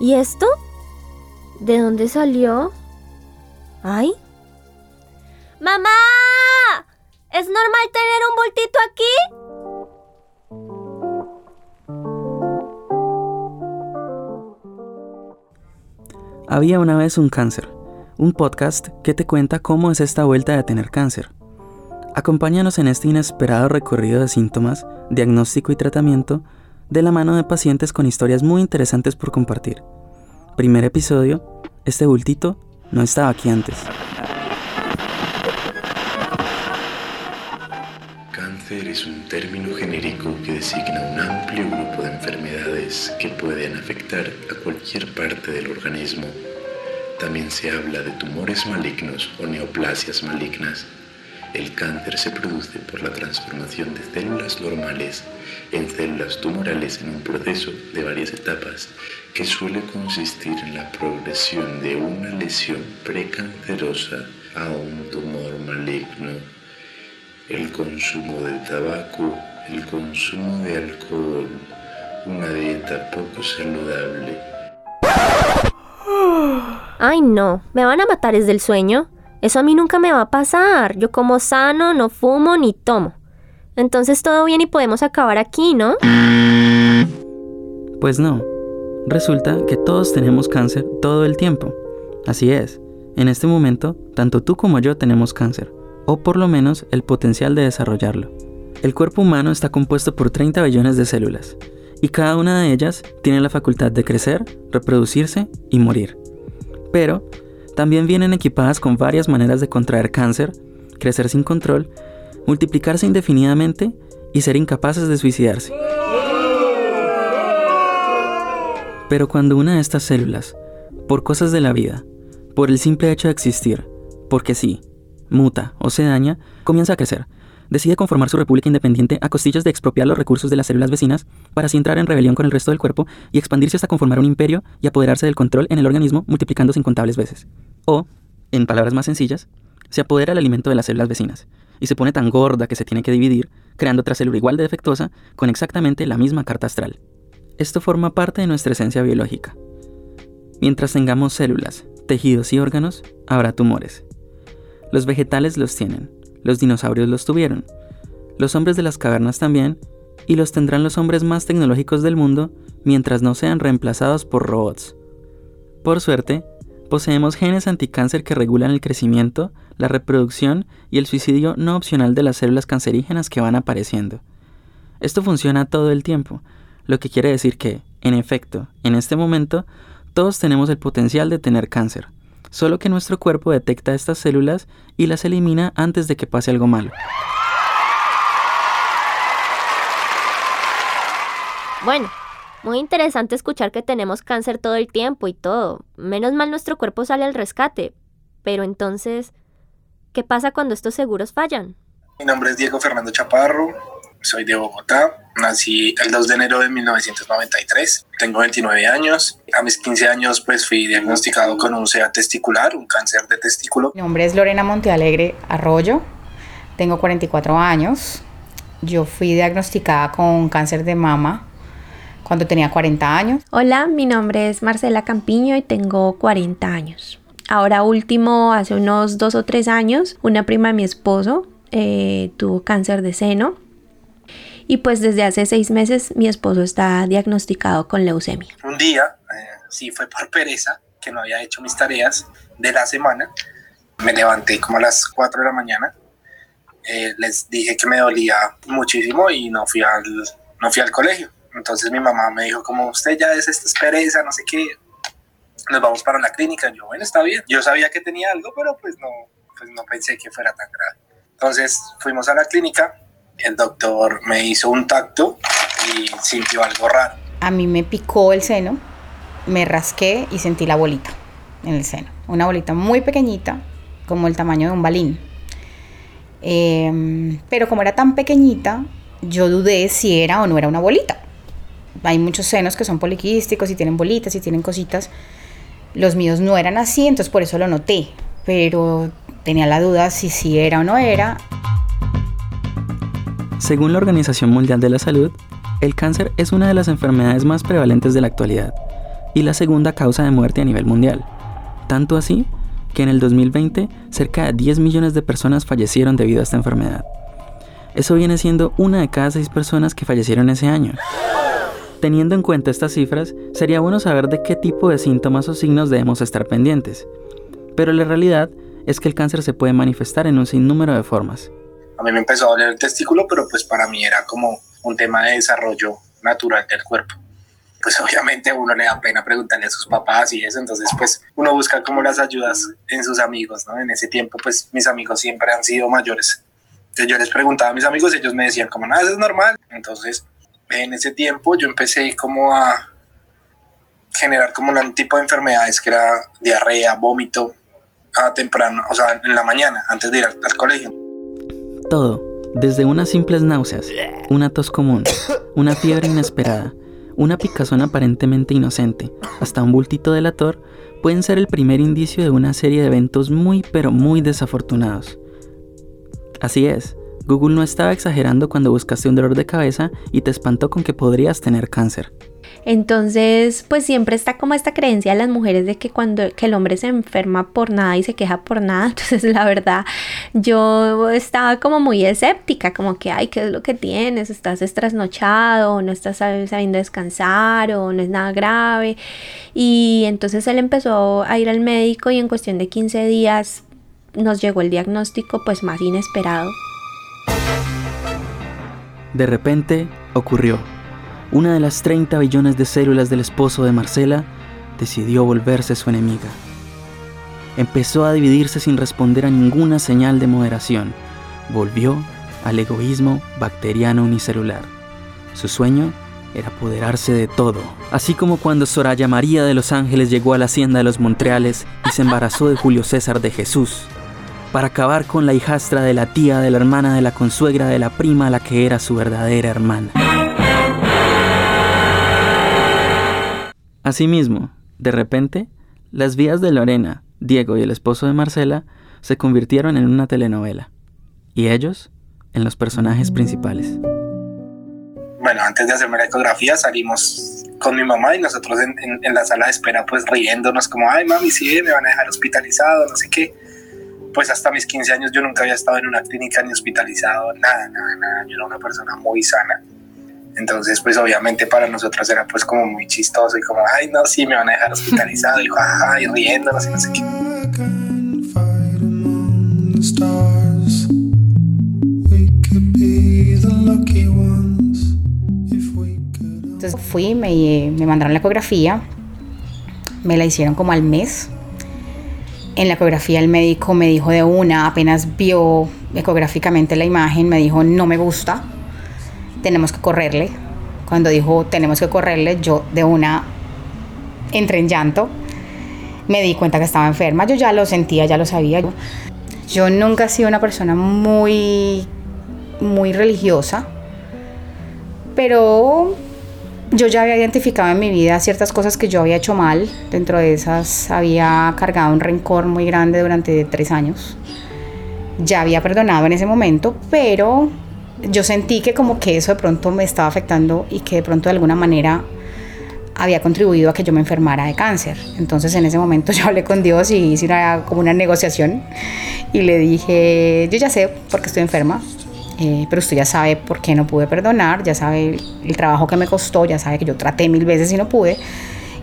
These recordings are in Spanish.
¿Y esto? ¿De dónde salió? ¿Ay? ¡Mamá! ¿Es normal tener un bultito aquí? Había una vez un cáncer, un podcast que te cuenta cómo es esta vuelta de tener cáncer. Acompáñanos en este inesperado recorrido de síntomas, diagnóstico y tratamiento de la mano de pacientes con historias muy interesantes por compartir. Primer episodio, este bultito no estaba aquí antes. Cáncer es un término genérico que designa un amplio grupo de enfermedades que pueden afectar a cualquier parte del organismo. También se habla de tumores malignos o neoplasias malignas. El cáncer se produce por la transformación de células normales en células tumorales en un proceso de varias etapas que suele consistir en la progresión de una lesión precancerosa a un tumor maligno. El consumo de tabaco, el consumo de alcohol, una dieta poco saludable. Ay no, me van a matar desde el sueño. Eso a mí nunca me va a pasar. Yo como sano, no fumo ni tomo. Entonces todo bien y podemos acabar aquí, ¿no? Pues no. Resulta que todos tenemos cáncer todo el tiempo. Así es. En este momento, tanto tú como yo tenemos cáncer, o por lo menos el potencial de desarrollarlo. El cuerpo humano está compuesto por 30 billones de células, y cada una de ellas tiene la facultad de crecer, reproducirse y morir. Pero también vienen equipadas con varias maneras de contraer cáncer, crecer sin control, multiplicarse indefinidamente y ser incapaces de suicidarse. Pero cuando una de estas células, por cosas de la vida, por el simple hecho de existir, porque sí, muta o se daña, comienza a crecer, decide conformar su república independiente a costillas de expropiar los recursos de las células vecinas para así entrar en rebelión con el resto del cuerpo y expandirse hasta conformar un imperio y apoderarse del control en el organismo multiplicándose incontables veces. O, en palabras más sencillas, se apodera el alimento de las células vecinas y se pone tan gorda que se tiene que dividir, creando otra célula igual de defectuosa con exactamente la misma carta astral. Esto forma parte de nuestra esencia biológica. Mientras tengamos células, tejidos y órganos, habrá tumores. Los vegetales los tienen, los dinosaurios los tuvieron, los hombres de las cavernas también, y los tendrán los hombres más tecnológicos del mundo mientras no sean reemplazados por robots. Por suerte, Poseemos genes anticáncer que regulan el crecimiento, la reproducción y el suicidio no opcional de las células cancerígenas que van apareciendo. Esto funciona todo el tiempo, lo que quiere decir que, en efecto, en este momento, todos tenemos el potencial de tener cáncer, solo que nuestro cuerpo detecta estas células y las elimina antes de que pase algo malo. Bueno, muy interesante escuchar que tenemos cáncer todo el tiempo y todo. Menos mal nuestro cuerpo sale al rescate. Pero entonces, ¿qué pasa cuando estos seguros fallan? Mi nombre es Diego Fernando Chaparro, soy de Bogotá, nací el 2 de enero de 1993, tengo 29 años. A mis 15 años pues fui diagnosticado con un SEA testicular, un cáncer de testículo. Mi nombre es Lorena Montealegre Arroyo, tengo 44 años. Yo fui diagnosticada con cáncer de mama cuando tenía 40 años. Hola, mi nombre es Marcela Campiño y tengo 40 años. Ahora último, hace unos dos o tres años, una prima de mi esposo eh, tuvo cáncer de seno y pues desde hace seis meses mi esposo está diagnosticado con leucemia. Un día, eh, sí fue por pereza, que no había hecho mis tareas de la semana, me levanté como a las 4 de la mañana, eh, les dije que me dolía muchísimo y no fui al, no fui al colegio. Entonces mi mamá me dijo como usted ya es esta esperanza, no sé qué, nos vamos para la clínica. Yo, bueno, está bien. Yo sabía que tenía algo, pero pues no, pues no pensé que fuera tan grave. Entonces fuimos a la clínica, el doctor me hizo un tacto y sintió algo raro. A mí me picó el seno, me rasqué y sentí la bolita en el seno. Una bolita muy pequeñita, como el tamaño de un balín. Em, pero como era tan pequeñita, yo dudé si era o no era una bolita hay muchos senos que son poliquísticos y tienen bolitas y tienen cositas. Los míos no eran así, entonces por eso lo noté, pero tenía la duda si sí era o no era. Según la Organización Mundial de la Salud, el cáncer es una de las enfermedades más prevalentes de la actualidad y la segunda causa de muerte a nivel mundial. Tanto así que en el 2020 cerca de 10 millones de personas fallecieron debido a esta enfermedad. Eso viene siendo una de cada seis personas que fallecieron ese año. Teniendo en cuenta estas cifras, sería bueno saber de qué tipo de síntomas o signos debemos estar pendientes. Pero la realidad es que el cáncer se puede manifestar en un sinnúmero de formas. A mí me empezó a doler el testículo, pero pues para mí era como un tema de desarrollo natural del cuerpo. Pues obviamente a uno le da pena preguntarle a sus papás y eso, entonces pues uno busca como las ayudas en sus amigos, ¿no? En ese tiempo pues mis amigos siempre han sido mayores. Entonces yo les preguntaba a mis amigos, ellos me decían como, nada, eso es normal. Entonces en ese tiempo yo empecé como a generar como un tipo de enfermedades que era diarrea, vómito, a temprano, o sea, en la mañana, antes de ir al, colegio. Todo, desde unas simples náuseas, una tos común, una fiebre inesperada, una picazón aparentemente inocente, hasta un bultito delator, pueden ser el primer indicio de una serie de eventos muy pero muy desafortunados. Así es, Google no estaba exagerando cuando buscaste un dolor de cabeza y te espantó con que podrías tener cáncer. Entonces, pues siempre está como esta creencia de las mujeres de que cuando el hombre se enferma por nada y se queja por nada, entonces la verdad yo estaba como muy escéptica, como que, ay, ¿qué es lo que tienes? ¿Estás estrasnochado? ¿No estás sabiendo descansar? ¿O no es nada grave? Y entonces él empezó a ir al médico y en cuestión de 15 días nos llegó el diagnóstico pues más inesperado. De repente ocurrió. Una de las 30 billones de células del esposo de Marcela decidió volverse su enemiga. Empezó a dividirse sin responder a ninguna señal de moderación. Volvió al egoísmo bacteriano unicelular. Su sueño era apoderarse de todo. Así como cuando Soraya María de los Ángeles llegó a la hacienda de los Montreales y se embarazó de Julio César de Jesús, para acabar con la hijastra de la tía, de la hermana, de la consuegra, de la prima, la que era su verdadera hermana. Asimismo, de repente, las vías de Lorena, Diego y el esposo de Marcela se convirtieron en una telenovela, y ellos en los personajes principales. Bueno, antes de hacerme la ecografía salimos con mi mamá y nosotros en, la sala de espera pues riéndonos como, ay mami, sí, me van a dejar hospitalizado, no sé qué pues hasta mis 15 años yo nunca había estado en una clínica ni hospitalizado, nada, nada, nada. Yo era una persona muy sana. Entonces, pues obviamente para nosotros era pues como muy chistoso y como, ay, no, sí, me van a dejar hospitalizado y jajaja, y riéndonos y no sé qué. Entonces fui, me, me mandaron la ecografía, me la hicieron como al mes en la ecografía el médico me dijo de una, apenas vio ecográficamente la imagen, me dijo, no me gusta, tenemos que correrle. Cuando dijo, tenemos que correrle, yo de una entré en llanto. Me di cuenta que estaba enferma, yo ya lo sentía, ya lo sabía. Yo nunca he sido una persona muy, muy religiosa, pero yo ya había identificado en mi vida ciertas cosas que yo había hecho mal. Dentro de esas había cargado un rencor muy grande durante tres años. Ya había perdonado en ese momento, pero yo sentí que como que eso de pronto me estaba afectando y que de pronto de alguna manera había contribuido a que yo me enfermara de cáncer. Entonces en ese momento yo hablé con Dios y hice una, como una negociación y le dije, yo ya sé por qué estoy enferma, eh, pero usted ya sabe por qué no pude perdonar, ya sabe el trabajo que me costó, ya sabe que yo traté mil veces y no pude,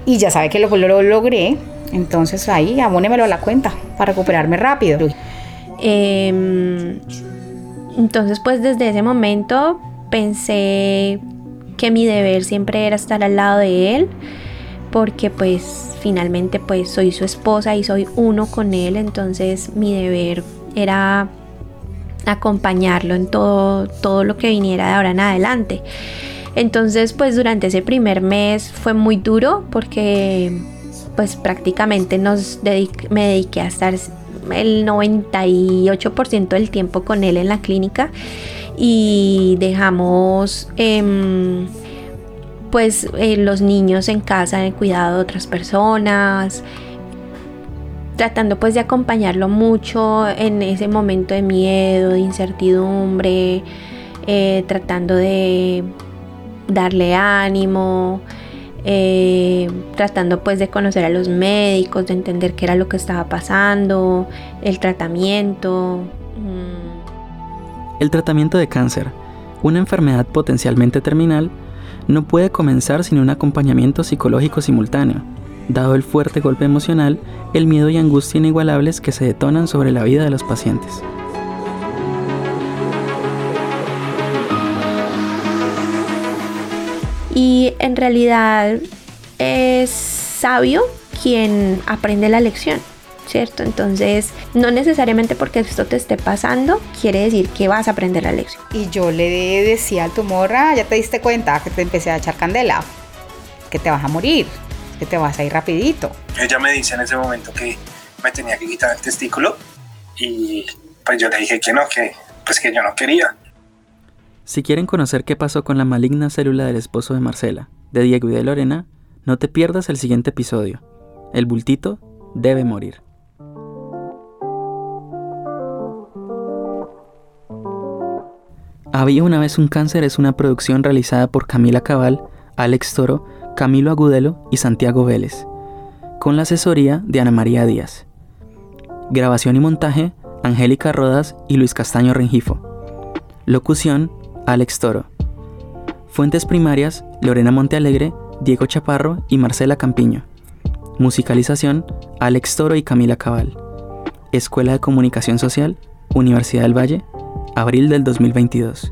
y ya sabe que lo, lo logré, entonces ahí abónemelo a la cuenta para recuperarme rápido. Em, entonces pues desde ese momento pensé que mi deber siempre era estar al lado de él, porque pues finalmente pues soy su esposa y soy uno con él, entonces mi deber era acompañarlo en todo, todo lo que viniera de ahora en adelante. Entonces, pues durante ese primer mes fue muy duro porque pues prácticamente nos me dediqué a estar el 98% del tiempo con él en la clínica y dejamos em, pues eh, los niños en casa en el cuidado de otras personas tratando pues de acompañarlo mucho en ese momento de miedo, de incertidumbre, eh, tratando de darle ánimo, eh, tratando pues de conocer a los médicos, de entender qué era lo que estaba pasando, el tratamiento. Mm. El tratamiento de cáncer, una enfermedad potencialmente terminal, no puede comenzar sin un acompañamiento psicológico simultáneo, dado el fuerte golpe emocional, el miedo y angustia inigualables que se detonan sobre la vida de los pacientes. Y en realidad es sabio quien aprende la lección. ¿Cierto? Entonces, no necesariamente porque esto te esté pasando, quiere decir que vas a aprender la lección. Y yo le decía a tu morra, ya te diste cuenta que te empecé a echar candela, que te vas a morir, que te vas a ir rapidito. Ella me dice en ese momento que me tenía que quitar el testículo y pues yo le dije que no, que pues que yo no quería. Si quieren conocer qué pasó con la maligna célula del esposo de Marcela, de Diego y de Lorena, no te pierdas el siguiente episodio. El bultito debe morir. Había una vez un cáncer es una producción realizada por Camila Cabal, Alex Toro, Camilo Agudelo y Santiago Vélez, con la asesoría de Ana María Díaz. Grabación y montaje, Angélica Rodas y Luis Castaño Rengifo. Locución, Alex Toro. Fuentes primarias, Lorena Montealegre, Diego Chaparro y Marcela Campiño. Musicalización, Alex Toro y Camila Cabal. Escuela de Comunicación Social, Universidad del Valle, abril del 2022.